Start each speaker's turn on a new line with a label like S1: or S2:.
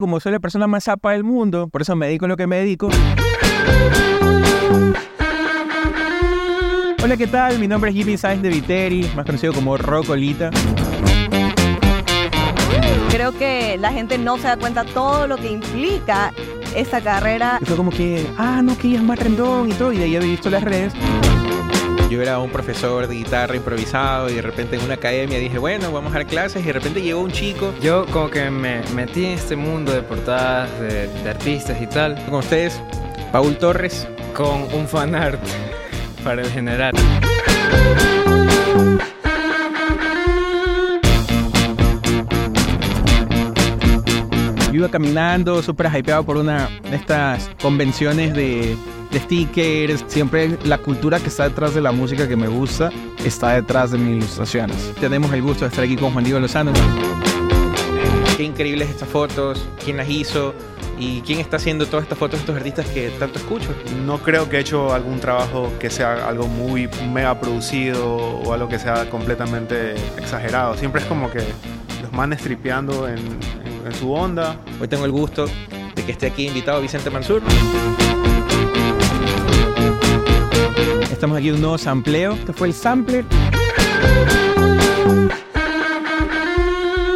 S1: Como soy la persona más zapa del mundo, por eso me dedico a lo que me dedico. Hola, ¿qué tal? Mi nombre es Jimmy Sainz de Viteri, más conocido como Rocolita.
S2: Creo que la gente no se da cuenta todo lo que implica esta carrera.
S1: Y fue como que, ah, no, que ella es más rendón y todo, y de ahí había visto las redes. Yo era un profesor de guitarra improvisado y de repente en una academia dije, bueno, vamos a dar clases y de repente llegó un chico.
S3: Yo como que me metí en este mundo de portadas, de, de artistas y tal,
S1: Con ustedes, Paul Torres.
S3: con un fanart para el general.
S1: Iba caminando súper hypeado por una de estas convenciones de, de stickers. Siempre la cultura que está detrás de la música que me gusta está detrás de mis ilustraciones. Tenemos el gusto de estar aquí con Juan Diego Lozano. Qué increíbles estas fotos, quién las hizo y quién está haciendo todas estas fotos de estos artistas que tanto escucho.
S4: No creo que he hecho algún trabajo que sea algo muy mega producido o algo que sea completamente exagerado. Siempre es como que los manes tripeando en, en- en su onda.
S1: Hoy tengo el gusto de que esté aquí invitado Vicente Mansur. Estamos aquí en un nuevo sampleo. Este fue el sampler.